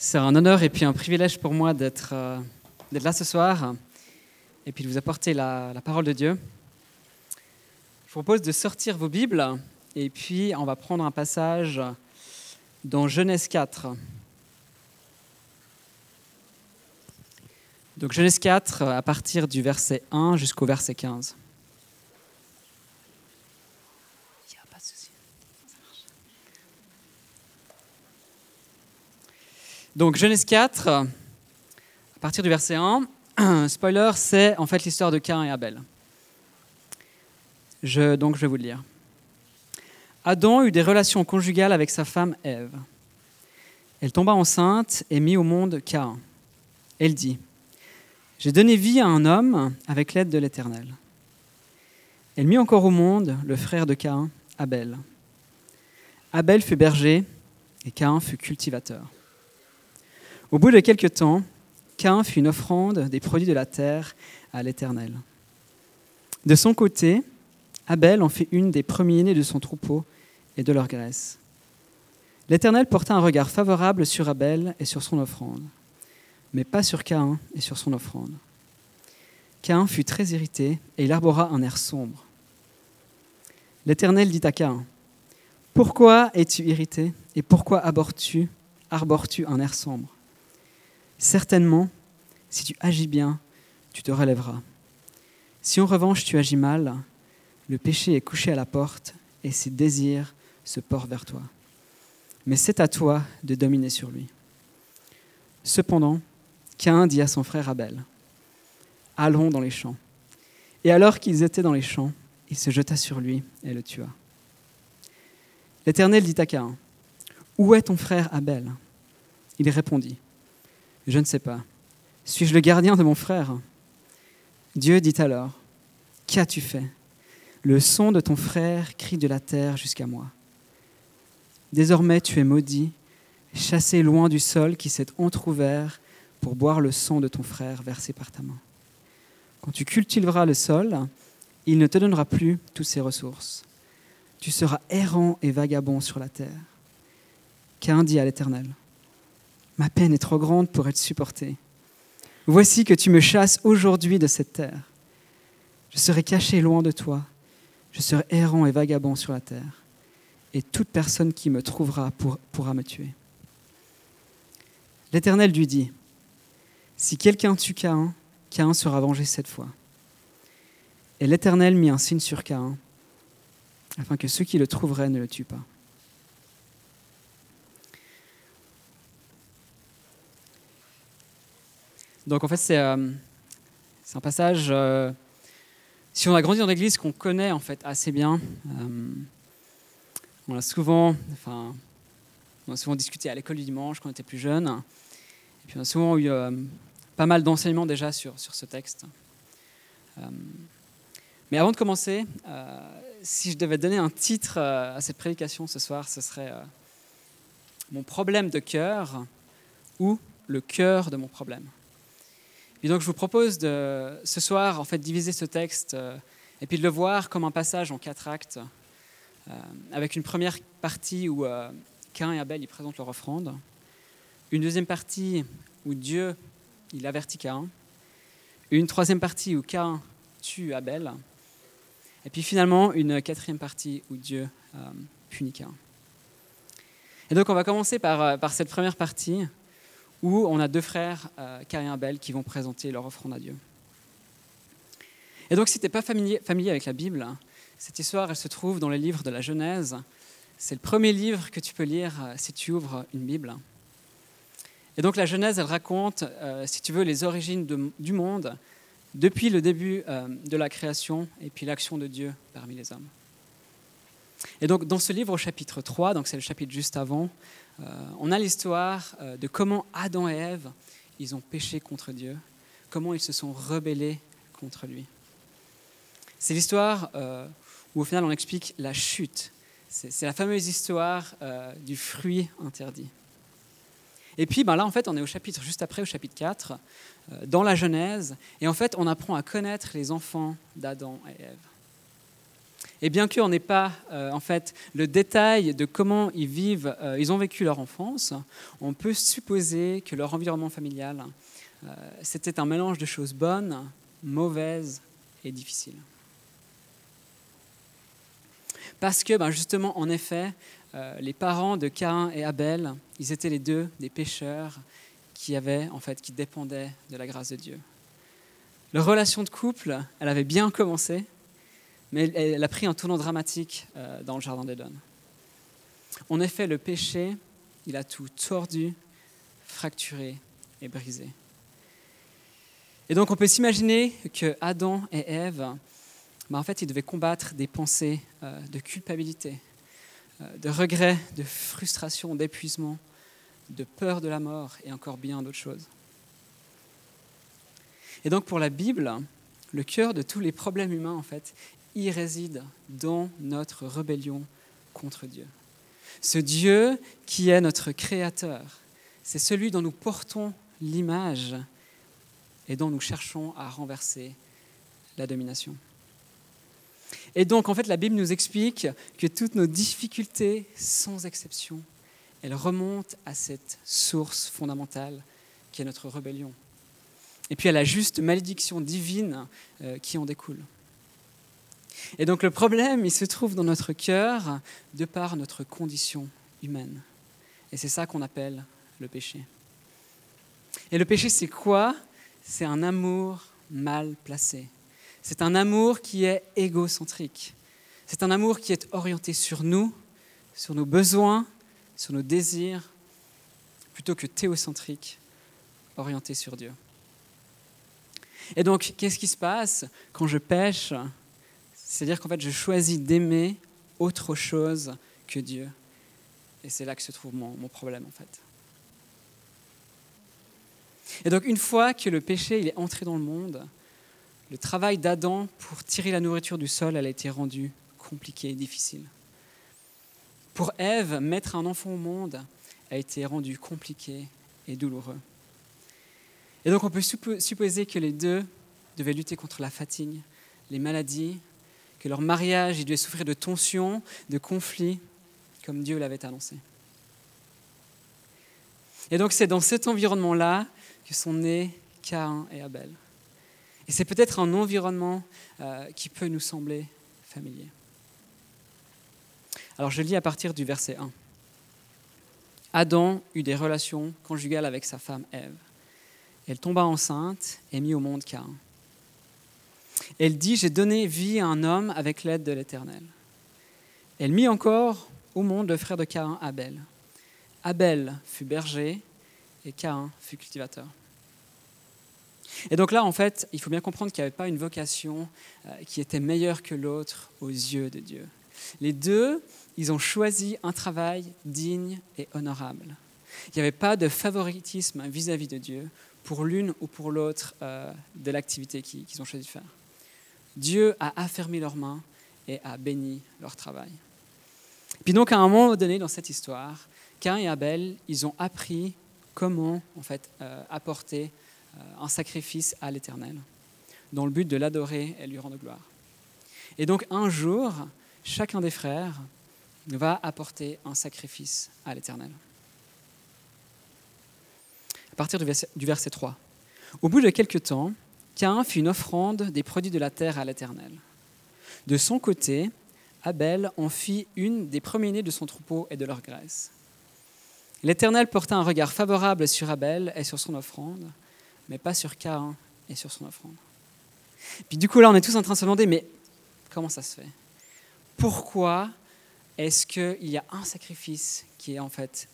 C'est un honneur et puis un privilège pour moi d'être euh, d'être là ce soir et puis de vous apporter la, la parole de Dieu. Je vous propose de sortir vos Bibles et puis on va prendre un passage dans Genèse 4. Donc Genèse 4 à partir du verset 1 jusqu'au verset 15. Il y a pas de souci. Ça marche. Donc Genèse 4, à partir du verset 1, spoiler, c'est en fait l'histoire de Cain et Abel. Donc je vais vous le lire. Adam eut des relations conjugales avec sa femme Ève. Elle tomba enceinte et mit au monde Cain. Elle dit, J'ai donné vie à un homme avec l'aide de l'Éternel. Elle mit encore au monde le frère de Cain, Abel. Abel fut berger et Cain fut cultivateur. Au bout de quelque temps, Cain fit une offrande des produits de la terre à l'Éternel. De son côté, Abel en fit une des premiers-nés de son troupeau et de leur graisse. L'Éternel porta un regard favorable sur Abel et sur son offrande, mais pas sur Cain et sur son offrande. Cain fut très irrité et il arbora un air sombre. L'Éternel dit à Cain, Pourquoi es-tu irrité et pourquoi arbores-tu un air sombre? Certainement, si tu agis bien, tu te relèveras. Si en revanche tu agis mal, le péché est couché à la porte et ses désirs se portent vers toi. Mais c'est à toi de dominer sur lui. Cependant, Cain dit à son frère Abel, Allons dans les champs. Et alors qu'ils étaient dans les champs, il se jeta sur lui et le tua. L'Éternel dit à Cain, Où est ton frère Abel? Il répondit, je ne sais pas. Suis-je le gardien de mon frère? Dieu dit alors, Qu'as-tu fait? Le son de ton frère crie de la terre jusqu'à moi. Désormais tu es maudit, chassé loin du sol qui s'est entr'ouvert pour boire le sang de ton frère versé par ta main. Quand tu cultiveras le sol, il ne te donnera plus toutes ses ressources. Tu seras errant et vagabond sur la terre. Qu'un dit à l'Éternel? Ma peine est trop grande pour être supportée. Voici que tu me chasses aujourd'hui de cette terre. Je serai caché loin de toi. Je serai errant et vagabond sur la terre. Et toute personne qui me trouvera pour, pourra me tuer. L'Éternel lui dit, Si quelqu'un tue Cain, Cain sera vengé cette fois. Et l'Éternel mit un signe sur Cain, afin que ceux qui le trouveraient ne le tuent pas. Donc en fait, c'est euh, un passage, euh, si on a grandi dans l'église, qu'on connaît en fait assez bien. Euh, on a souvent, enfin, on a souvent discuté à l'école du dimanche quand on était plus jeune. Et puis on a souvent eu pas mal d'enseignements déjà sur ce texte. mais avant de commencer, si je devais donner un titre à cette prédication ce soir, ce serait Mon problème de cœur ou le cœur de mon problème. Et donc je vous propose de, ce soir en fait diviser ce texte euh, et puis de le voir comme un passage en quatre actes, euh, avec une première partie où euh, Cain et Abel y présentent leur offrande, une deuxième partie où Dieu il avertit Cain, une troisième partie où Cain tue Abel, et puis finalement une quatrième partie où Dieu punit Cain. Et donc on va commencer par, par cette première partie où on a deux frères, euh, et Abel, qui vont présenter leur offrande à Dieu. Et donc, si tu n'es pas familier, avec la Bible, cette histoire, elle se trouve dans les livres de la Genèse. C'est le premier livre que tu peux lire euh, si tu ouvres une Bible. Et donc, la Genèse, elle raconte, euh, si tu veux, les origines du monde depuis le début euh, de la création et puis l'action de Dieu parmi les hommes. Et donc dans ce livre au chapitre 3, donc c'est le chapitre juste avant, euh, on a l'histoire euh, de comment Adam et Ève, ils ont péché contre Dieu, comment ils se sont rebellés contre lui. C'est l'histoire euh, où au final on explique la chute. C'est la fameuse histoire du fruit interdit. Et puis ben là, en fait, on est au chapitre juste après, au chapitre 4, dans la Genèse, et en fait, on apprend à connaître les enfants d'Adam et Ève. Et bien qu'on n'ait pas euh, en fait le détail de comment ils vivent, euh, ils ont vécu leur enfance, on peut supposer que leur environnement familial, euh, c'était un mélange de choses bonnes, mauvaises et difficiles. Parce que ben, justement, en effet, les parents de Cain et Abel, ils étaient les deux des pécheurs qui avaient en fait qui dépendaient de la grâce de Dieu. Leur relation de couple, elle avait bien commencé, mais elle a pris un tournant dramatique euh, dans le Jardin d'Éden. En effet, le péché, il a tout tordu, fracturé et brisé. Et donc on peut s'imaginer que Adam et Ève, bah, en fait, ils devaient combattre des pensées euh, de culpabilité, euh, de regret, de frustration, d'épuisement, de peur de la mort et encore bien d'autres choses. Et donc pour la Bible, le cœur de tous les problèmes humains, en fait, y réside dans notre rébellion contre Dieu. Ce Dieu qui est notre Créateur, c'est celui dont nous portons l'image et dont nous cherchons à renverser la domination. Et donc, en fait, la Bible nous explique que toutes nos difficultés, sans exception, elles remontent à cette source fondamentale qui est notre rébellion. Et puis à la juste malédiction divine euh, qui en découle. Et donc le problème, il se trouve dans notre cœur de par notre condition humaine. Et c'est ça qu'on appelle le péché. Et le péché, c'est quoi? C'est un amour mal placé. C'est un amour qui est égocentrique. C'est un amour qui est orienté sur nous, sur nos besoins, sur nos désirs, plutôt que théocentrique, orienté sur Dieu. Et donc, qu'est-ce qui se passe quand je pêche c'est-à-dire qu'en fait, je choisis d'aimer autre chose que Dieu. Et c'est là que se trouve mon, problème, en fait. Et donc, une fois que le péché il est entré dans le monde, le travail d'Adam pour tirer la nourriture du sol, a été rendu compliqué et difficile. Pour Ève, mettre un enfant au monde a été rendu compliqué et douloureux. Et donc, on peut supposer que les deux devaient lutter contre la fatigue, les maladies, que leur mariage il devait souffrir de tensions, de conflits, comme Dieu l'avait annoncé. Et donc c'est dans cet environnement-là que sont nés Cain et Abel. Et c'est peut-être un environnement euh, qui peut nous sembler familier. Alors je lis à partir du verset 1. Adam eut des relations conjugales avec sa femme Ève. Elle tomba enceinte et mit au monde Cain. Elle dit, j'ai donné vie à un homme avec l'aide de l'Éternel. Elle mit encore au monde le frère de Caïn, Abel. Abel fut berger et Caïn fut cultivateur. Et donc là, en fait, il faut bien comprendre qu'il n'y avait pas une vocation euh, qui était meilleure que l'autre aux yeux de Dieu. Les deux, ils ont choisi un travail digne et honorable. Il n'y avait pas de favoritisme vis-à-vis de Dieu pour l'une ou pour l'autre euh, de l'activité qu'ils ont choisi de faire. Dieu a affermi leurs mains et a béni leur travail. Puis donc, à un moment donné dans cette histoire, Cain et Abel, ils ont appris comment en fait euh, apporter euh, un sacrifice à l'Éternel, dans le but de l'adorer et lui rendre gloire. Et donc un jour, chacun des frères va apporter un sacrifice à l'Éternel. À partir du verset, du verset 3. Au bout de quelques temps, Cain fit une offrande des produits de la terre à l'Éternel. De son côté, Abel en fit une des premiers-nés de son troupeau et de leur graisse. L'Éternel porta un regard favorable sur Abel et sur son offrande, mais pas sur Cain et sur son offrande. Puis du coup, là, on est tous en train de se demander, mais comment ça se fait? Pourquoi est-ce qu'il y a un sacrifice qui est en fait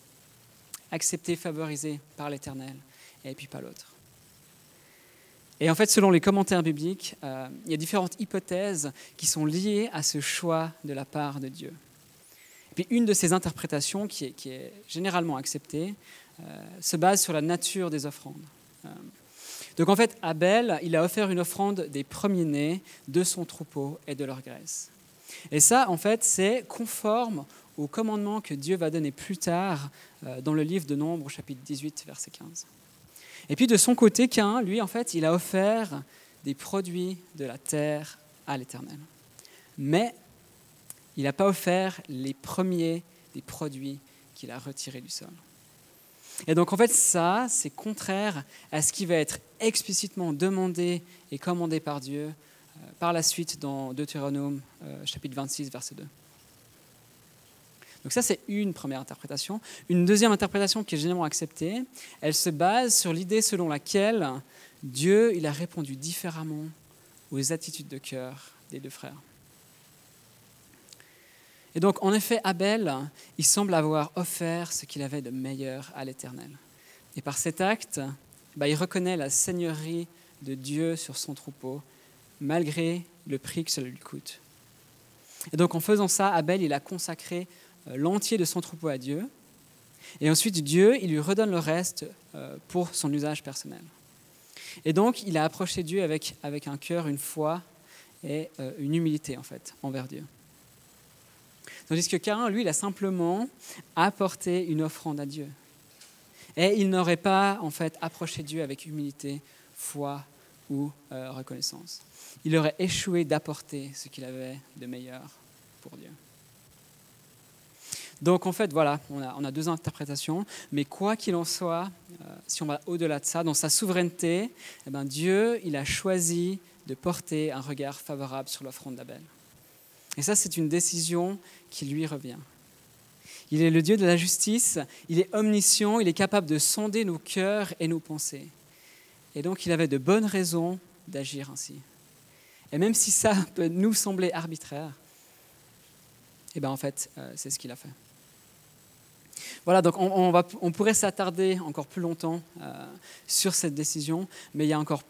accepté, favorisé par l'Éternel, et puis pas l'autre? Et en fait, selon les commentaires bibliques, euh, il y a différentes hypothèses qui sont liées à ce choix de la part de Dieu. puis une de ces interprétations, qui est, généralement acceptée, euh, se base sur la nature des offrandes. Euh, donc en fait, Abel, il a offert une offrande des premiers-nés de son troupeau et de leur graisse. Et ça, en fait, c'est conforme au commandement que Dieu va donner plus tard dans le livre de Nombre, chapitre 18, verset 15. Et puis de son côté, Cain, lui, en fait, il a offert des produits de la terre à l'Éternel. Mais il n'a pas offert les premiers des produits qu'il a retirés du sol. Et donc en fait ça, c'est contraire à ce qui va être explicitement demandé et commandé par Dieu euh, par la suite dans Deutéronome euh, chapitre 26 verset 2. Donc ça c'est une première interprétation. Une deuxième interprétation qui est généralement acceptée, elle se base sur l'idée selon laquelle Dieu il a répondu différemment aux attitudes de cœur des deux frères. Et donc, en effet, Abel, il semble avoir offert ce qu'il avait de meilleur à l'Éternel. Et par cet acte, bah, il reconnaît la seigneurie de Dieu sur son troupeau, malgré le prix que cela lui coûte. Et donc, en faisant ça, Abel, il a consacré l'entier de son troupeau à Dieu. Et ensuite, Dieu, il lui redonne le reste euh, pour son usage personnel. Et donc, il a approché Dieu avec, avec un cœur, une foi et euh, une humilité, en fait, envers Dieu. Tandis que Cain, lui, il a simplement apporté une offrande à Dieu. Et il n'aurait pas, en fait, approché Dieu avec humilité, foi ou euh, reconnaissance. Il aurait échoué d'apporter ce qu'il avait de meilleur pour Dieu. Donc en fait, voilà, on a, deux interprétations, mais quoi qu'il en soit, euh, si on va au-delà de ça, dans sa souveraineté, eh ben, Dieu, il a choisi de porter un regard favorable sur l'offrande d'Abel. Et ça, c'est une décision qui lui revient. Il est le Dieu de la justice, il est omniscient, il est capable de sonder nos cœurs et nos pensées. Et donc il avait de bonnes raisons d'agir ainsi. Et même si ça peut nous sembler arbitraire, eh bien en fait, euh, c'est ce qu'il a fait. Voilà, donc on, pourrait s'attarder encore plus longtemps euh, sur cette décision, mais il y a encore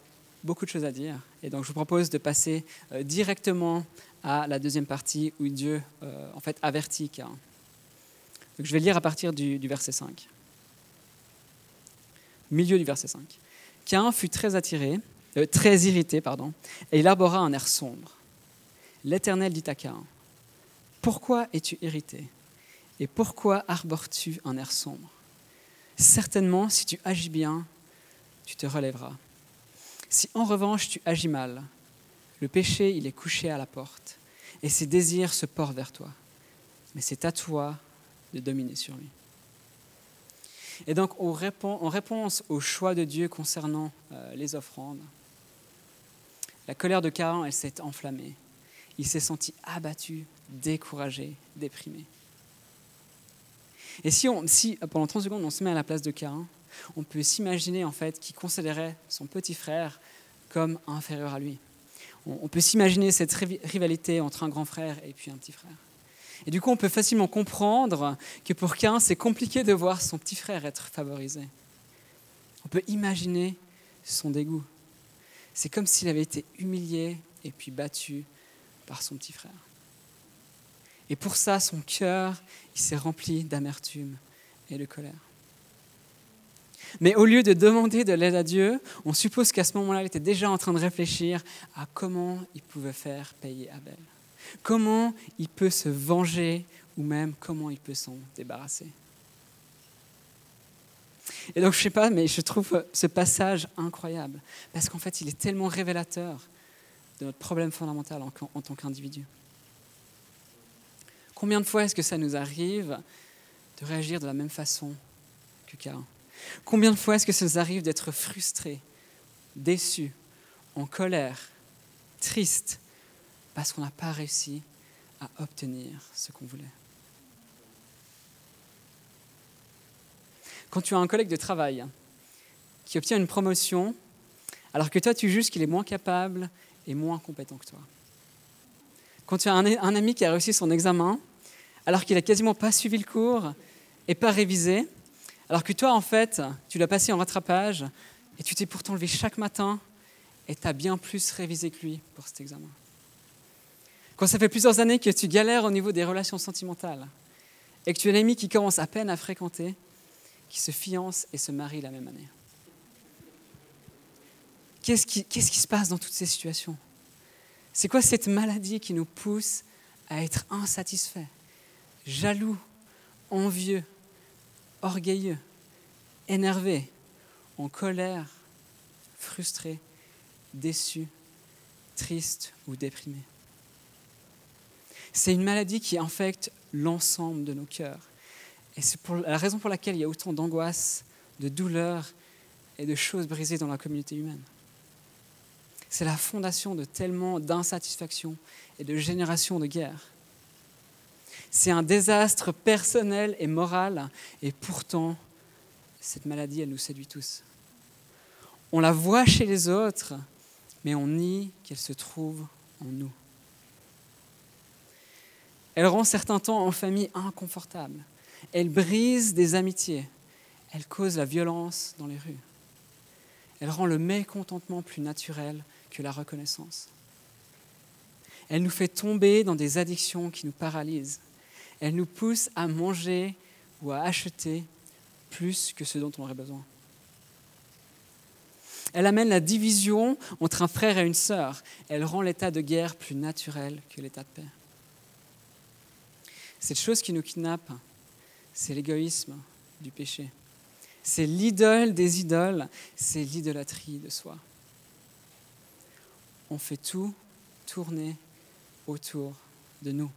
beaucoup de choses à dire. Et donc je vous propose de passer euh, directement à la deuxième partie où Dieu euh, en fait avertit Cain. Je vais lire à partir du, verset 5. Milieu du verset 5. Cain fut très attiré, très irrité, pardon, et il arbora un air sombre. L'Éternel dit à Cain Pourquoi es-tu irrité? Et pourquoi arbores-tu un air sombre? Certainement, si tu agis bien, tu te relèveras. Si en revanche tu agis mal, le péché, il est couché à la porte, et ses désirs se portent vers toi. Mais c'est à toi de dominer sur lui. Et donc, en réponse au choix de Dieu concernant euh, les offrandes, la colère de Cain, elle s'est enflammée. Il s'est senti abattu, découragé, déprimé. Et si, on, pendant 30 secondes on se met à la place de Cain, on peut s'imaginer en fait qu'il considérait son petit frère comme inférieur à lui on peut s'imaginer cette rivalité entre un grand frère et puis un petit frère. Et du coup, on peut facilement comprendre que pour Cain, c'est compliqué de voir son petit frère être favorisé. On peut imaginer son dégoût. C'est comme s'il avait été humilié et puis battu par son petit frère. Et pour ça, son cœur, il s'est rempli d'amertume et de colère. Mais au lieu de demander de l'aide à Dieu, on suppose qu'à ce moment-là, il était déjà en train de réfléchir à comment il pouvait faire payer Abel. Comment il peut se venger ou même comment il peut s'en débarrasser. Et donc, je ne sais pas, mais je trouve ce passage incroyable, parce qu'en fait, il est tellement révélateur de notre problème fondamental en, en tant qu'individu. Combien de fois est-ce que ça nous arrive de réagir de la même façon que Cain Combien de fois est-ce que ça nous arrive d'être frustrés, déçus, en colère, tristes, parce qu'on n'a pas réussi à obtenir ce qu'on voulait? Quand tu as un collègue de travail qui obtient une promotion, alors que toi tu juges qu'il est moins capable et moins compétent que toi. Quand tu as un, ami qui a réussi son examen, alors qu'il n'a quasiment pas suivi le cours et pas révisé, alors que toi, en fait, tu l'as passé en rattrapage et tu t'es pourtant levé chaque matin et tu as bien plus révisé que lui pour cet examen. Quand ça fait plusieurs années que tu galères au niveau des relations sentimentales et que tu as un ami qui commence à peine à fréquenter, qui se fiance et se marie la même année. Qu'est-ce qui se passe dans toutes ces situations? C'est quoi cette maladie qui nous pousse à être insatisfaits, jaloux, envieux, orgueilleux, énervés, en colère, frustrés, déçus, tristes ou déprimés? C'est une maladie qui infecte l'ensemble de nos cœurs. Et c'est la raison pour laquelle il y a autant d'angoisse, de douleur et de choses brisées dans la communauté humaine. C'est la fondation de tellement d'insatisfaction et de générations de guerres. C'est un désastre personnel et moral, et pourtant, cette maladie, elle nous séduit tous. On la voit chez les autres, mais on nie qu'elle se trouve en nous. Elle rend certains temps en famille inconfortables. Elle brise des amitiés. Elle cause la violence dans les rues. Elle rend le mécontentement plus naturel que la reconnaissance. Elle nous fait tomber dans des addictions qui nous paralysent. Elle nous pousse à manger ou à acheter plus que ce dont on aurait besoin. Elle amène la division entre un frère et une sœur. Elle rend l'état de guerre plus naturel que l'état de paix. Cette chose qui nous kidnappe, c'est l'égoïsme du péché. C'est l'idole des idoles, c'est l'idolâtrie de soi. On fait tout tourner autour de nous.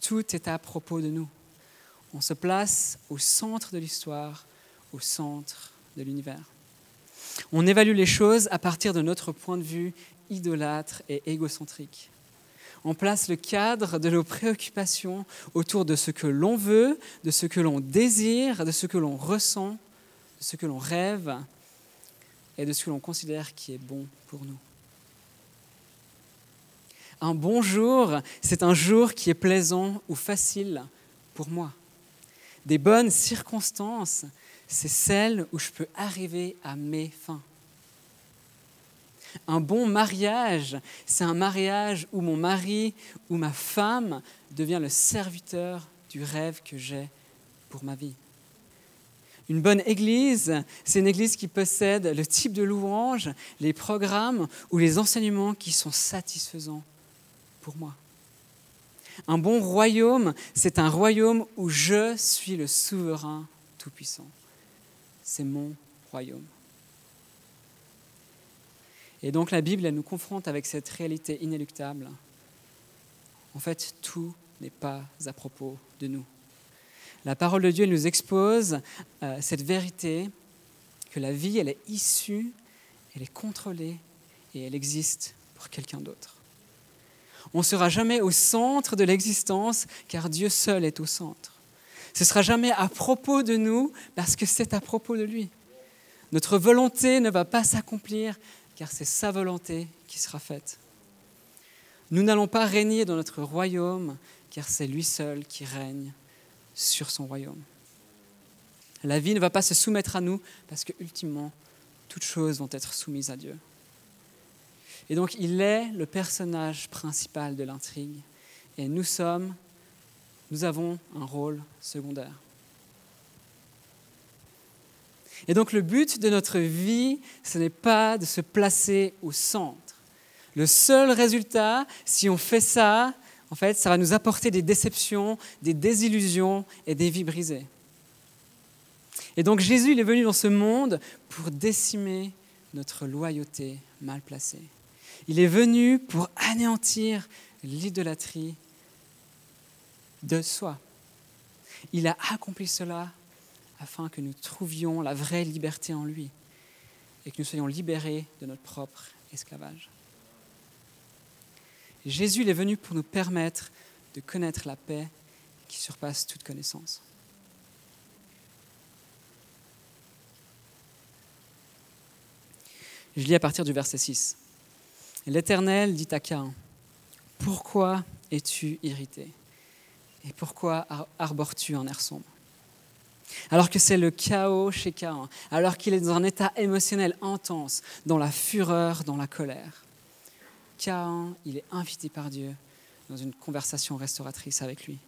Tout est à propos de nous. On se place au centre de l'histoire, au centre de l'univers. On évalue les choses à partir de notre point de vue idolâtre et égocentrique. On place le cadre de nos préoccupations autour de ce que l'on veut, de ce que l'on désire, de ce que l'on ressent, de ce que l'on rêve et de ce que l'on considère qui est bon pour nous. Un bon jour, c'est un jour qui est plaisant ou facile pour moi. Des bonnes circonstances, c'est celles où je peux arriver à mes fins. Un bon mariage, c'est un mariage où mon mari ou ma femme devient le serviteur du rêve que j'ai pour ma vie. Une bonne église, c'est une église qui possède le type de louange, les programmes ou les enseignements qui sont satisfaisants pour moi. Un bon royaume, c'est un royaume où je suis le souverain tout-puissant. C'est mon royaume. Et donc la Bible, elle nous confronte avec cette réalité inéluctable. En fait, tout n'est pas à propos de nous. La parole de Dieu nous expose euh, cette vérité que la vie, elle est issue, elle est contrôlée et elle existe pour quelqu'un d'autre. On ne sera jamais au centre de l'existence car Dieu seul est au centre. Ce ne sera jamais à propos de nous parce que c'est à propos de lui. Notre volonté ne va pas s'accomplir car c'est sa volonté qui sera faite. Nous n'allons pas régner dans notre royaume car c'est lui seul qui règne sur son royaume. La vie ne va pas se soumettre à nous parce que ultimement, toutes choses vont être soumises à Dieu. Et donc il est le personnage principal de l'intrigue. Et nous sommes, nous avons un rôle secondaire. Et donc le but de notre vie, ce n'est pas de se placer au centre. Le seul résultat, si on fait ça, en fait, ça va nous apporter des déceptions, des désillusions et des vies brisées. Et donc Jésus, il est venu dans ce monde pour décimer notre loyauté mal placée. Il est venu pour anéantir l'idolâtrie de soi. Il a accompli cela afin que nous trouvions la vraie liberté en lui et que nous soyons libérés de notre propre esclavage. Jésus est venu pour nous permettre de connaître la paix qui surpasse toute connaissance. Je lis à partir du verset 6. L'Éternel dit à Cain, Pourquoi es-tu irrité Et pourquoi arbores-tu un air sombre? Alors que c'est le chaos chez Cain, alors qu'il est dans un état émotionnel intense, dans la fureur, dans la colère. Cain, il est invité par Dieu dans une conversation restauratrice avec lui.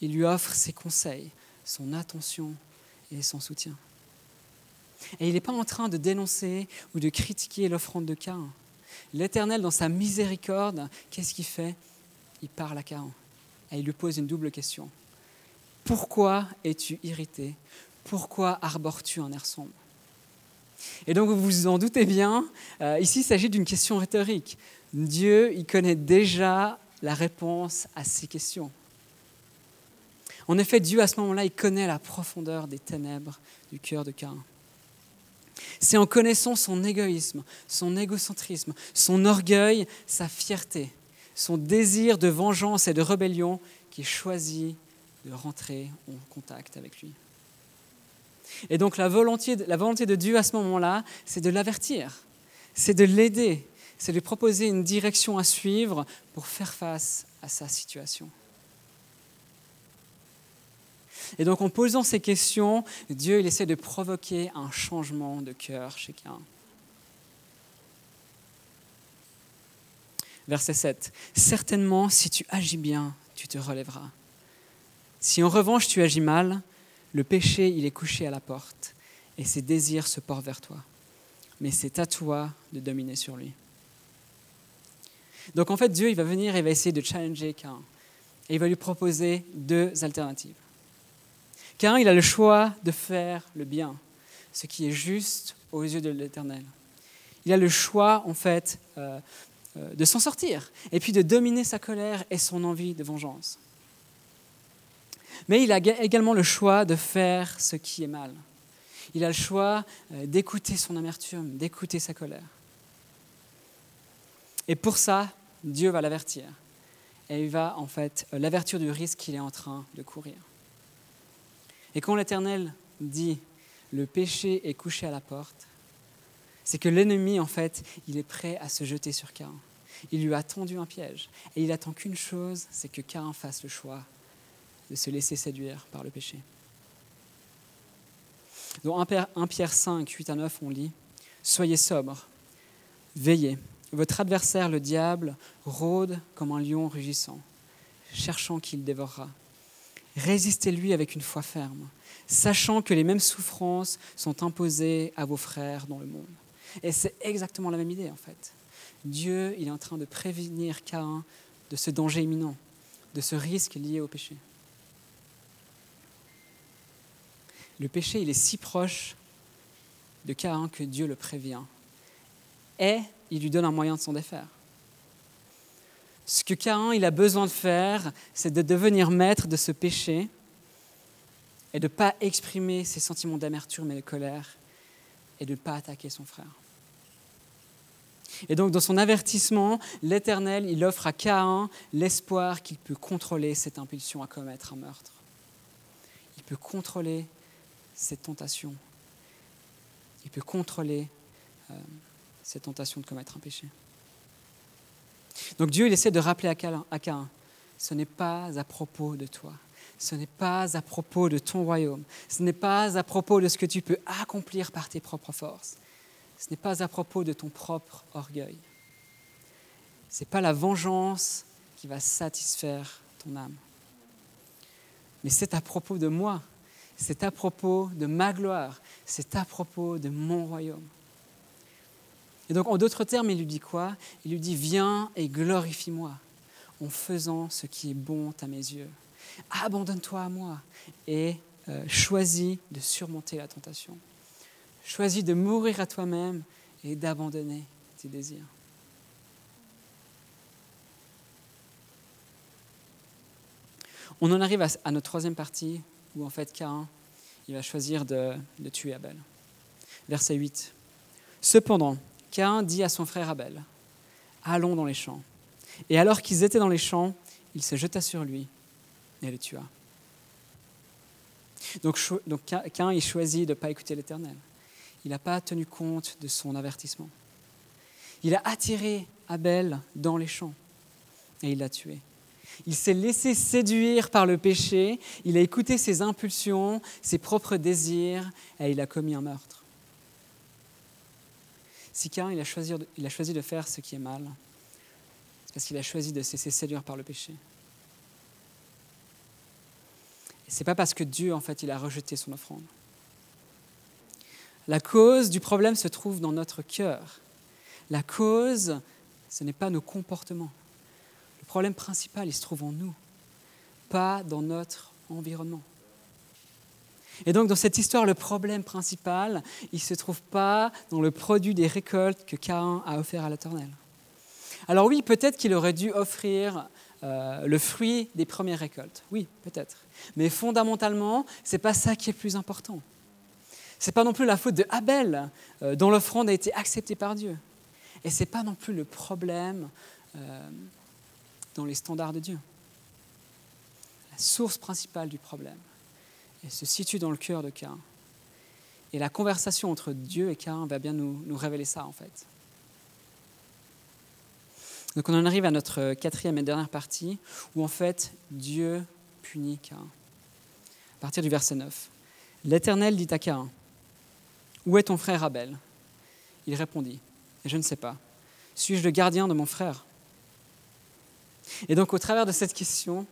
il lui offre ses conseils, son attention et son soutien. Et il n'est pas en train de dénoncer ou de critiquer l'offrande de Cain. L'Éternel, dans sa miséricorde, qu'est-ce qu'il fait? Il parle à Cain et il lui pose une double question. Pourquoi es-tu irrité? Pourquoi arbores-tu un air sombre? Et donc vous vous en doutez bien, euh, ici il s'agit d'une question rhétorique. Dieu, il connaît déjà la réponse à ces questions. En effet, Dieu, à ce moment-là, il connaît la profondeur des ténèbres du cœur de Cain. C'est en connaissant son égoïsme, son égocentrisme, son orgueil, sa fierté, son désir de vengeance et de rébellion qu'il choisit de rentrer en contact avec lui. Et donc la volonté, de Dieu à ce moment-là, c'est de l'avertir, c'est de l'aider, c'est de lui proposer une direction à suivre pour faire face à sa situation. Et donc en posant ces questions, Dieu il essaie de provoquer un changement de cœur chez Cain. Verset 7. Certainement, si tu agis bien, tu te relèveras. Si en revanche tu agis mal, le péché, il est couché à la porte, et ses désirs se portent vers toi. Mais c'est à toi de dominer sur lui. Donc en fait, Dieu, il va venir et va essayer de challenger Cain. Et il va lui proposer deux alternatives. Il a le choix de faire le bien, ce qui est juste aux yeux de l'Éternel. Il a le choix, en fait, euh, euh, de s'en sortir et puis de dominer sa colère et son envie de vengeance. Mais il a également le choix de faire ce qui est mal. Il a le choix euh, d'écouter son amertume, d'écouter sa colère. Et pour ça, Dieu va l'avertir. Et il va en fait l'avertir du risque qu'il est en train de courir. Et quand l'Éternel dit le péché est couché à la porte, c'est que l'ennemi, en fait, il est prêt à se jeter sur Cain. Il lui a tendu un piège. Et il attend qu'une chose, c'est que Cain fasse le choix de se laisser séduire par le péché. Dans 1 Pierre 5, 8 à 9, on lit Soyez sobres, veillez. Votre adversaire, le diable, rôde comme un lion rugissant, cherchant qui le dévorera. Résistez-lui avec une foi ferme, sachant que les mêmes souffrances sont imposées à vos frères dans le monde. Et c'est exactement la même idée en fait. Dieu, il est en train de prévenir Caïn de ce danger imminent, de ce risque lié au péché. Le péché, il est si proche de Caïn que Dieu le prévient. Et il lui donne un moyen de s'en défaire. Ce que Caïn il a besoin de faire, c'est de devenir maître de ce péché et de ne pas exprimer ses sentiments d'amertume et de colère et de ne pas attaquer son frère. Et donc dans son avertissement, l'Éternel, il offre à Caïn l'espoir qu'il peut contrôler cette impulsion à commettre un meurtre. Il peut contrôler cette tentation. Il peut contrôler euh, cette tentation de commettre un péché. Donc Dieu, il essaie de rappeler à Cain, ce n'est pas à propos de toi, ce n'est pas à propos de ton royaume, ce n'est pas à propos de ce que tu peux accomplir par tes propres forces, ce n'est pas à propos de ton propre orgueil. Ce n'est pas la vengeance qui va satisfaire ton âme. Mais c'est à propos de moi, c'est à propos de ma gloire, c'est à propos de mon royaume. Et donc, en d'autres termes, il lui dit quoi? Il lui dit Viens et glorifie-moi en faisant ce qui est bon à mes yeux. Abandonne-toi à moi et euh, choisis de surmonter la tentation. Choisis de mourir à toi-même et d'abandonner tes désirs. On en arrive à, notre troisième partie où en fait Cain il va choisir de, de tuer Abel. Verset 8. Cependant, Cain dit à son frère Abel, Allons dans les champs. Et alors qu'ils étaient dans les champs, il se jeta sur lui et le tua. Donc, donc Cain, il choisit de ne pas écouter l'Éternel. Il n'a pas tenu compte de son avertissement. Il a attiré Abel dans les champs et il l'a tué. Il s'est laissé séduire par le péché, il a écouté ses impulsions, ses propres désirs et il a commis un meurtre. Si Cain il a, choisi, il a choisi de faire ce qui est mal, c'est parce qu'il a choisi de se laisser séduire par le péché. Ce n'est pas parce que Dieu, en fait, il a rejeté son offrande. La cause du problème se trouve dans notre cœur. La cause, ce n'est pas nos comportements. Le problème principal, il se trouve en nous, pas dans notre environnement. Et donc dans cette histoire, le problème principal, il ne se trouve pas dans le produit des récoltes que Caïn a offert à l'Éternel. Alors oui, peut-être qu'il aurait dû offrir euh, le fruit des premières récoltes. Oui, peut-être. Mais fondamentalement, ce n'est pas ça qui est le plus important. Ce n'est pas non plus la faute de Abel, euh, dont l'offrande a été acceptée par Dieu. Et ce n'est pas non plus le problème euh, dans les standards de Dieu. La source principale du problème, elle se situe dans le cœur de Cain. Et la conversation entre Dieu et Cain va bien nous, nous révéler ça, en fait. Donc on en arrive à notre quatrième et dernière partie, où en fait Dieu punit Cain. À partir du verset 9. L'Éternel dit à Cain, Où est ton frère Abel? Il répondit, Je ne sais pas. Suis-je le gardien de mon frère? Et donc au travers de cette question,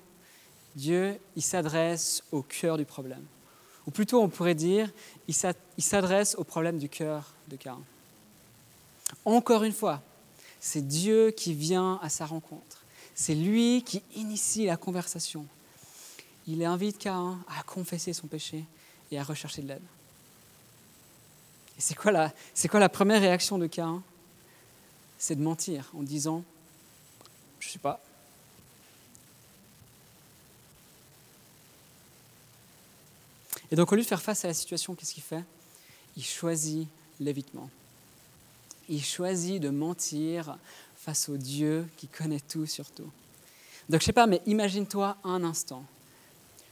Dieu, il s'adresse au cœur du problème. Ou plutôt, on pourrait dire, il s'adresse au problème du cœur de Cain. Encore une fois, c'est Dieu qui vient à sa rencontre. C'est lui qui initie la conversation. Il invite Cain à confesser son péché et à rechercher de l'aide. Et c'est quoi, la, première réaction de Cain C'est de mentir en disant Je ne sais pas, Et donc au lieu de faire face à la situation, qu'est-ce qu'il fait? Il choisit l'évitement. Il choisit de mentir face au Dieu qui connaît tout sur tout. Donc je sais pas, mais imagine-toi un instant.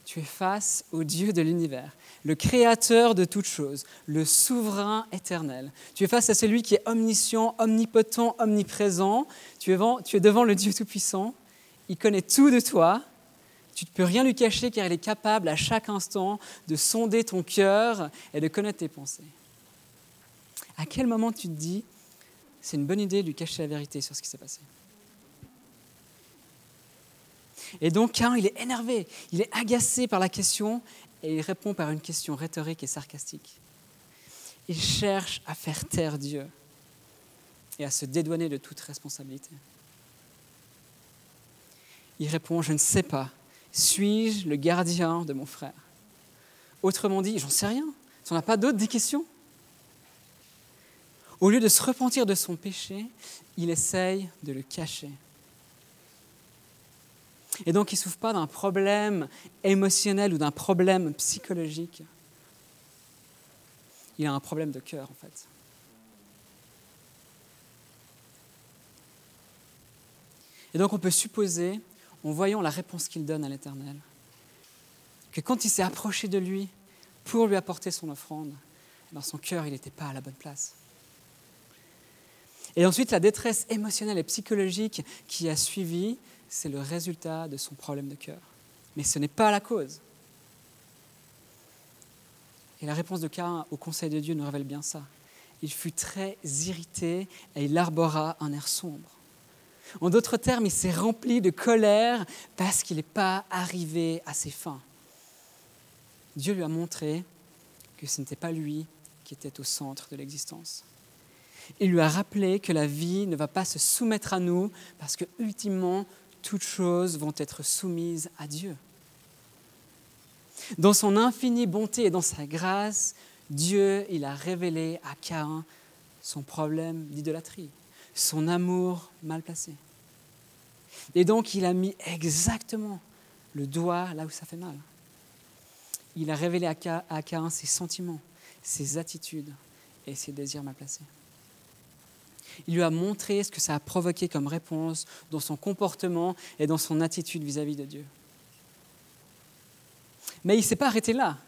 Tu es face au Dieu de l'univers, le créateur de toutes choses, le souverain éternel. Tu es face à celui qui est omniscient, omnipotent, omniprésent. Tu es devant, tu es devant le Dieu tout-puissant. Il connaît tout de toi tu ne peux rien lui cacher car il est capable à chaque instant de sonder ton cœur et de connaître tes pensées. À quel moment tu te dis, c'est une bonne idée de lui cacher la vérité sur ce qui s'est passé? Et donc, Cain, il est énervé, il est agacé par la question et il répond par une question rhétorique et sarcastique. Il cherche à faire taire Dieu et à se dédouaner de toute responsabilité. Il répond, je ne sais pas, suis-je le gardien de mon frère? Autrement dit, j'en sais rien. Tu n'en as pas d'autres des questions? Au lieu de se repentir de son péché, il essaye de le cacher. Et donc, il ne souffre pas d'un problème émotionnel ou d'un problème psychologique. Il a un problème de cœur, en fait. Et donc, on peut supposer en voyant la réponse qu'il donne à l'Éternel, que quand il s'est approché de lui pour lui apporter son offrande, dans son cœur, il n'était pas à la bonne place. Et ensuite, la détresse émotionnelle et psychologique qui a suivi, c'est le résultat de son problème de cœur. Mais ce n'est pas la cause. Et la réponse de Cain au conseil de Dieu nous révèle bien ça. Il fut très irrité et il arbora un air sombre. En d'autres termes, il s'est rempli de colère parce qu'il n'est pas arrivé à ses fins. Dieu lui a montré que ce n'était pas lui qui était au centre de l'existence. Il lui a rappelé que la vie ne va pas se soumettre à nous parce que, ultimement, toutes choses vont être soumises à Dieu. Dans son infinie bonté et dans sa grâce, Dieu, il a révélé à Cain son problème d'idolâtrie son amour mal placé. Et donc il a mis exactement le doigt là où ça fait mal. Il a révélé à Cain ses sentiments, ses attitudes et ses désirs mal placés. Il lui a montré ce que ça a provoqué comme réponse dans son comportement et dans son attitude vis-à-vis de Dieu. Mais il ne s'est pas arrêté là.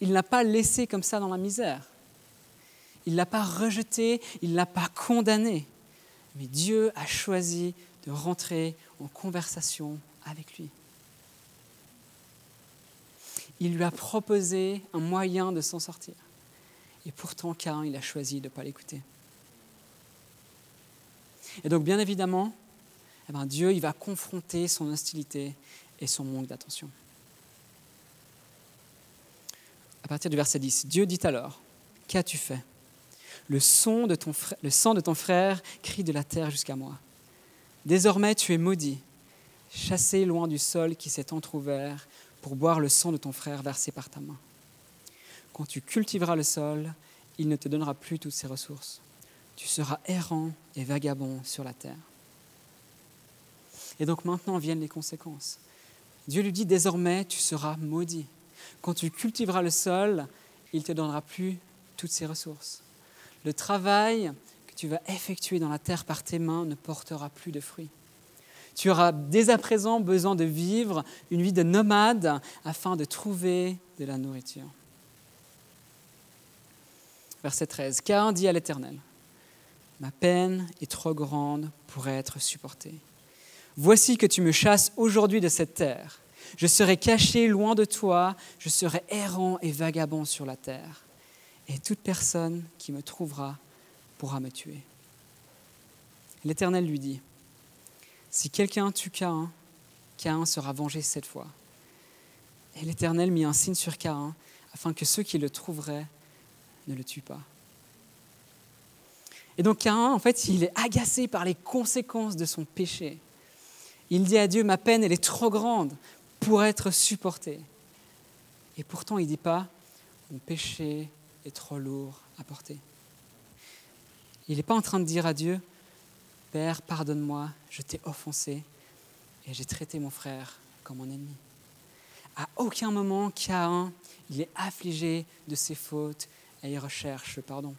Il ne l'a pas laissé comme ça dans la misère. Il ne l'a pas rejeté, il ne l'a pas condamné. Mais Dieu a choisi de rentrer en conversation avec lui. Il lui a proposé un moyen de s'en sortir. Et pourtant, Cain, il a choisi de ne pas l'écouter. Et donc, bien évidemment, eh ben, Dieu il va confronter son hostilité et son manque d'attention. à partir du verset 10. Dieu dit alors, qu'as-tu fait? Le, sang de ton frère crie de la terre jusqu'à moi. Désormais tu es maudit, chassé loin du sol qui s'est entr'ouvert pour boire le sang de ton frère versé par ta main. Quand tu cultiveras le sol, il ne te donnera plus toutes ses ressources. Tu seras errant et vagabond sur la terre. Et donc maintenant viennent les conséquences. Dieu lui dit désormais tu seras maudit. Quand tu cultiveras le sol, il ne te donnera plus toutes ses ressources. Le travail que tu vas effectuer dans la terre par tes mains ne portera plus de fruits. Tu auras dès à présent besoin de vivre une vie de nomade afin de trouver de la nourriture. Verset 13. Cain dit à l'Éternel, Ma peine est trop grande pour être supportée. Voici que tu me chasses aujourd'hui de cette terre. Je serai caché loin de toi, je serai errant et vagabond sur la terre et toute personne qui me trouvera pourra me tuer. L'Éternel lui dit, si quelqu'un tue Caïn, Caïn sera vengé cette fois. Et l'Éternel mit un signe sur Caïn afin que ceux qui le trouveraient ne le tuent pas. Et donc Caïn, en fait, il est agacé par les conséquences de son péché. Il dit à Dieu, ma peine, elle est trop grande pour être supportée. Et pourtant, il ne dit pas, mon péché est trop lourd à porter. Il n'est pas en train de dire à Dieu, Père, pardonne-moi, je t'ai offensé et j'ai traité mon frère comme mon ennemi. À aucun moment, Caïn, il est affligé de ses fautes et il recherche le pardon.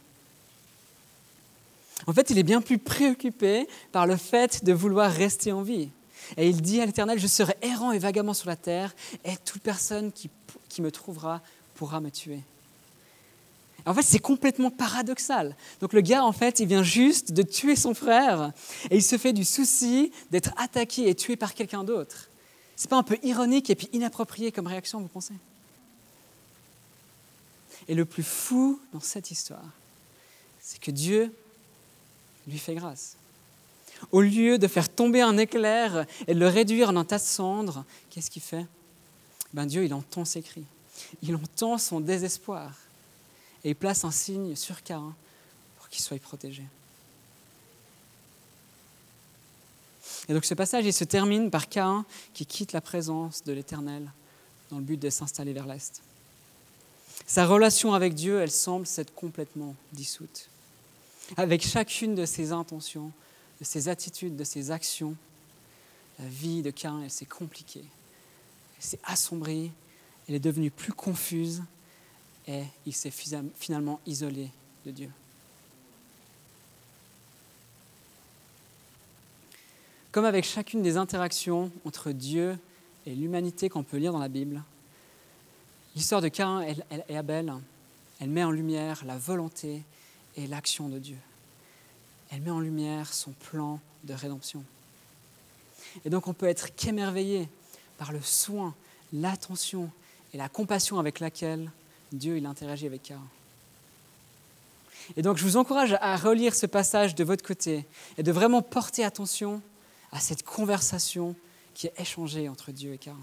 En fait, il est bien plus préoccupé par le fait de vouloir rester en vie. Et il dit à l'Éternel, je serai errant et vagabond sur la terre, et toute personne qui, qui me trouvera pourra me tuer. En fait, c'est complètement paradoxal. Donc le gars, en fait, il vient juste de tuer son frère et il se fait du souci d'être attaqué et tué par quelqu'un d'autre. C'est pas un peu ironique et puis inapproprié comme réaction, vous pensez? Et le plus fou dans cette histoire, c'est que Dieu lui fait grâce. Au lieu de faire tomber un éclair et de le réduire en un tas de cendres, qu'est-ce qu'il fait? Ben Dieu, il entend ses cris. Il entend son désespoir et il place un signe sur Cain pour qu'il soit protégé. Et donc ce passage, il se termine par Cain qui quitte la présence de l'Éternel dans le but de s'installer vers l'Est. Sa relation avec Dieu, elle semble s'être complètement dissoute. Avec chacune de ses intentions, de ses attitudes, de ses actions, la vie de Cain, elle s'est compliquée, elle s'est assombrie, elle est devenue plus confuse et il s'est finalement isolé de Dieu. Comme avec chacune des interactions entre Dieu et l'humanité qu'on peut lire dans la Bible, l'histoire de Cain et Abel, elle met en lumière la volonté et l'action de Dieu. Elle met en lumière son plan de rédemption. Et donc on peut être qu'émerveillé par le soin, l'attention et la compassion avec laquelle Dieu, il interagit avec Cain. Et donc, je vous encourage à relire ce passage de votre côté et de vraiment porter attention à cette conversation qui est échangée entre Dieu et Cain.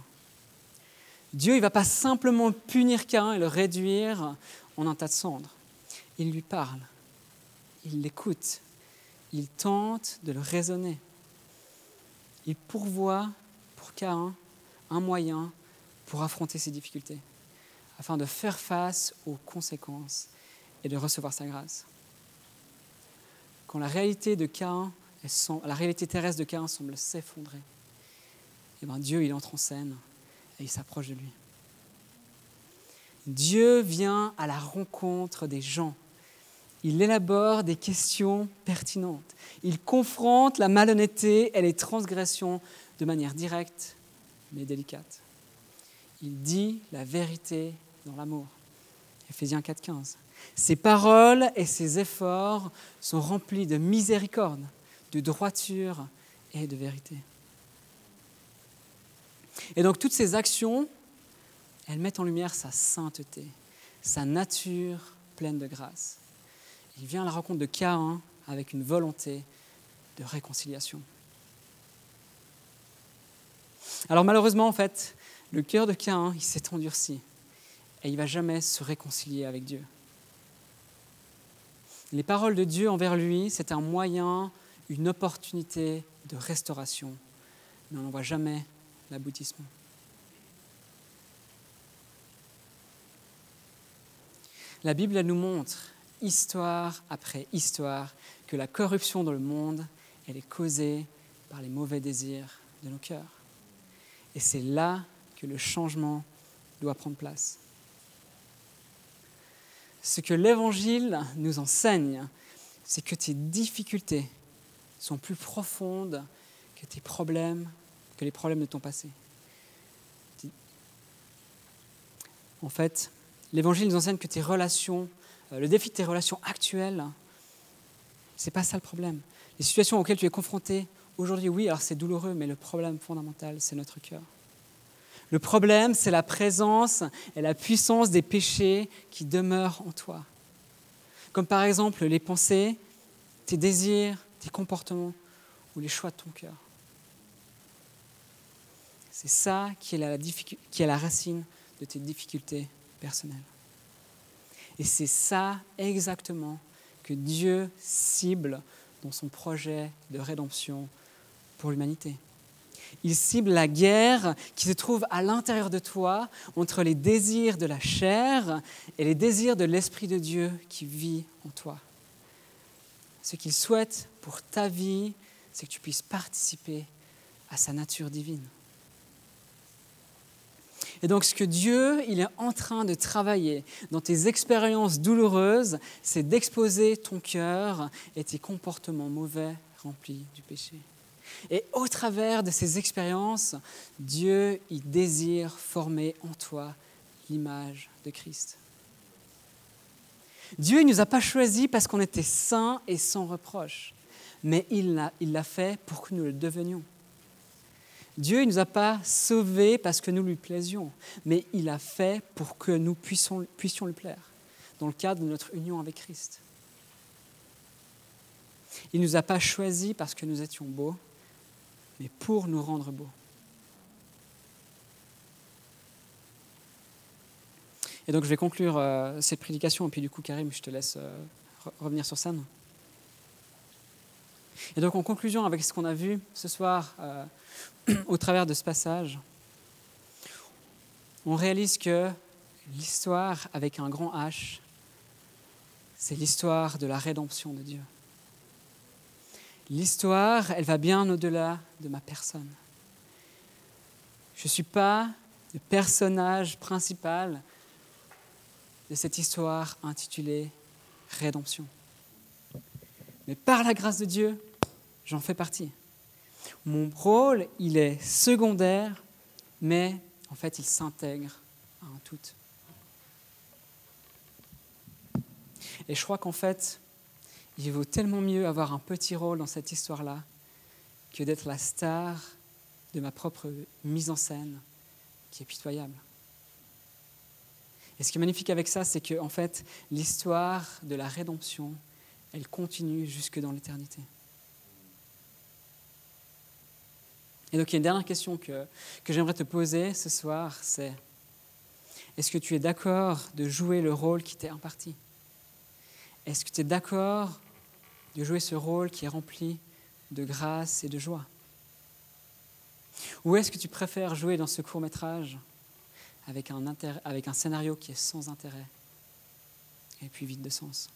Dieu, il ne va pas simplement punir Cain et le réduire en un tas de cendres. Il lui parle, il l'écoute, il tente de le raisonner. Il pourvoit pour Cain un moyen pour affronter ses difficultés afin de faire face aux conséquences et de recevoir sa grâce. Quand la réalité, de la réalité terrestre de Cain semble s'effondrer, eh bien Dieu il entre en scène et il s'approche de lui. Dieu vient à la rencontre des gens. Il élabore des questions pertinentes. Il confronte la malhonnêteté et les transgressions de manière directe mais délicate. Il dit la vérité dans l'amour. Éphésiens 4.15. Ses paroles et ses efforts sont remplis de miséricorde, de droiture et de vérité. Et donc toutes ces actions, elles mettent en lumière sa sainteté, sa nature pleine de grâce. Il vient à la rencontre de Cain avec une volonté de réconciliation. Alors malheureusement, en fait, le cœur de Cain, il s'est endurci et il va jamais se réconcilier avec Dieu. Les paroles de Dieu envers lui, c'est un moyen, une opportunité de restauration, mais on n'en voit jamais l'aboutissement. La Bible nous montre, histoire après histoire, que la corruption dans le monde, elle est causée par les mauvais désirs de nos cœurs. Et c'est là que le changement doit prendre place. Ce que l'Évangile nous enseigne, c'est que tes difficultés sont plus profondes que tes problèmes, que les problèmes de ton passé. En fait, l'Évangile nous enseigne que tes relations, euh, le défi de tes relations actuelles, c'est pas ça le problème. Les situations auxquelles tu es confronté aujourd'hui, oui, alors c'est douloureux, mais le problème fondamental, c'est notre cœur. Le problème, c'est la présence et la puissance des péchés qui demeurent en toi. Comme par exemple les pensées, tes désirs, tes comportements ou les choix de ton cœur. C'est ça qui est, la, racine de tes difficultés personnelles. Et c'est ça exactement que Dieu cible dans son projet de rédemption pour l'humanité. Il cible la guerre qui se trouve à l'intérieur de toi entre les désirs de la chair et les désirs de l'Esprit de Dieu qui vit en toi. Ce qu'il souhaite pour ta vie, c'est que tu puisses participer à sa nature divine. Et donc ce que Dieu, il est en train de travailler dans tes expériences douloureuses, c'est d'exposer ton cœur et tes comportements mauvais remplis du péché. Et au travers de ces expériences, Dieu, il désire former en toi l'image de Christ. Dieu ne nous a pas choisis parce qu'on était saints et sans reproche, mais il l'a fait pour que nous le devenions. Dieu ne nous a pas sauvés parce que nous lui plaisions, mais il a fait pour que nous puissions, puissions lui plaire, dans le cadre de notre union avec Christ. Il ne nous a pas choisis parce que nous étions beaux, mais pour nous rendre beaux. Et donc je vais conclure euh, cette prédication, et puis du coup, Karim, je te laisse euh, revenir sur scène. Et donc en conclusion avec ce qu'on a vu ce soir euh, au travers de ce passage, on réalise que l'histoire avec un grand H, c'est l'histoire de la rédemption de Dieu. L'histoire, elle va bien au-delà de ma personne. Je ne suis pas le personnage principal de cette histoire intitulée Rédemption. Mais par la grâce de Dieu, j'en fais partie. Mon rôle, il est secondaire, mais en fait, il s'intègre à un tout. Et je crois qu'en fait, il vaut tellement mieux avoir un petit rôle dans cette histoire-là que d'être la star de ma propre mise en scène qui est pitoyable. Et ce qui est magnifique avec ça, c'est que en fait, l'histoire de la rédemption, elle continue jusque dans l'éternité. Et donc, il y a une dernière question que, que j'aimerais te poser ce soir, c'est est-ce que tu es d'accord de jouer le rôle qui t'est imparti? Est-ce que tu es d'accord de jouer ce rôle qui est rempli de grâce et de joie Ou est-ce que tu préfères jouer dans ce court métrage avec un, avec un scénario qui est sans intérêt et puis vide de sens?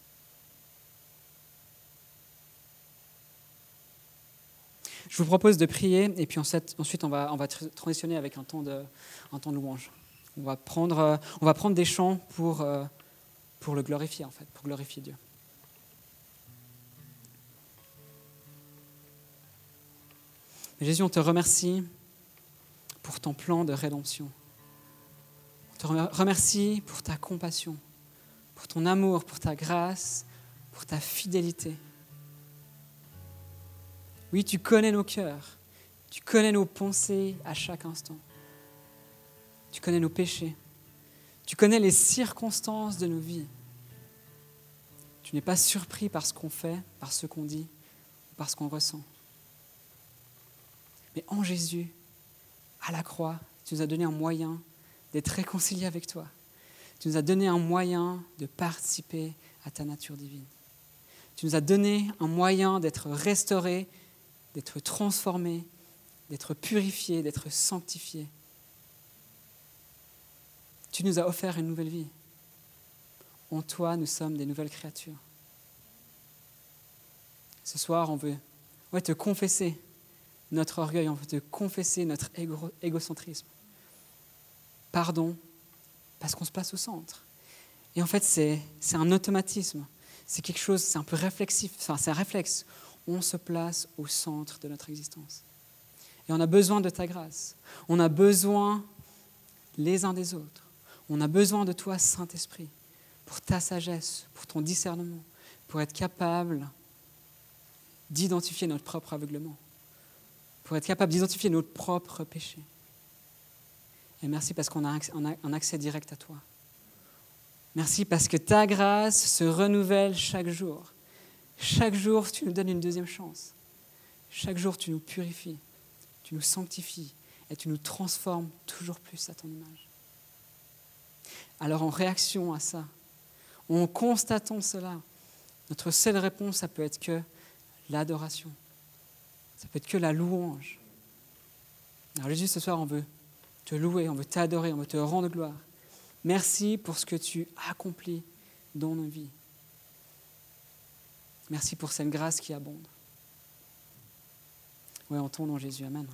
Je vous propose de prier et puis ensuite on va, on va transitionner avec un temps de, un temps de louange. On va, prendre, on va prendre des chants pour, euh, pour le glorifier en fait, pour glorifier Dieu. Jésus, on te remercie pour ton plan de rédemption. On te remercie pour ta compassion, pour ton amour, pour ta grâce, pour ta fidélité. Oui, tu connais nos cœurs, tu connais nos pensées à chaque instant. Tu connais nos péchés, tu connais les circonstances de nos vies. Tu n'es pas surpris par ce qu'on fait, par ce qu'on dit, par ce qu'on ressent. Mais en Jésus, à la croix, tu nous as donné un moyen d'être réconciliés avec toi. Tu nous as donné un moyen de participer à ta nature divine. Tu nous as donné un moyen d'être restauré, d'être transformé, d'être purifié, d'être sanctifié. Tu nous as offert une nouvelle vie. En toi, nous sommes des nouvelles créatures. Ce soir, on veut te confesser notre orgueil, on veut te confesser notre égocentrisme. Pardon, parce qu'on se place au centre. Et en fait, c'est un automatisme. C'est quelque chose, c'est un peu réflexif, enfin, c'est un réflexe. On se place au centre de notre existence. Et on a besoin de ta grâce. On a besoin les uns des autres. On a besoin de toi, Saint-Esprit, pour ta sagesse, pour ton discernement, pour être capable d'identifier notre propre aveuglement, pour être capable d'identifier notre propre péché. Et merci parce qu'on a un accès direct à toi. Merci parce que ta grâce se renouvelle chaque jour. Chaque jour, tu nous donnes une deuxième chance. Chaque jour, tu nous purifies, tu nous sanctifies et tu nous transformes toujours plus à ton image. Alors en réaction à ça, en constatant cela, notre seule réponse, ça peut être que l'adoration. Ça peut être que la louange. Alors Jésus, ce soir, on veut te louer, on veut t'adorer, on veut te rendre gloire. Merci pour ce que tu accomplis dans nos vies. Merci pour cette grâce qui abonde. Oui, en ton nom, Jésus. Amen.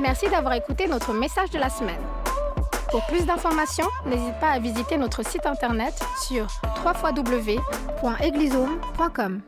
Merci d'avoir écouté notre message de la semaine. Pour plus d'informations, n'hésite pas à visiter notre site internet sur www.eglisome.com.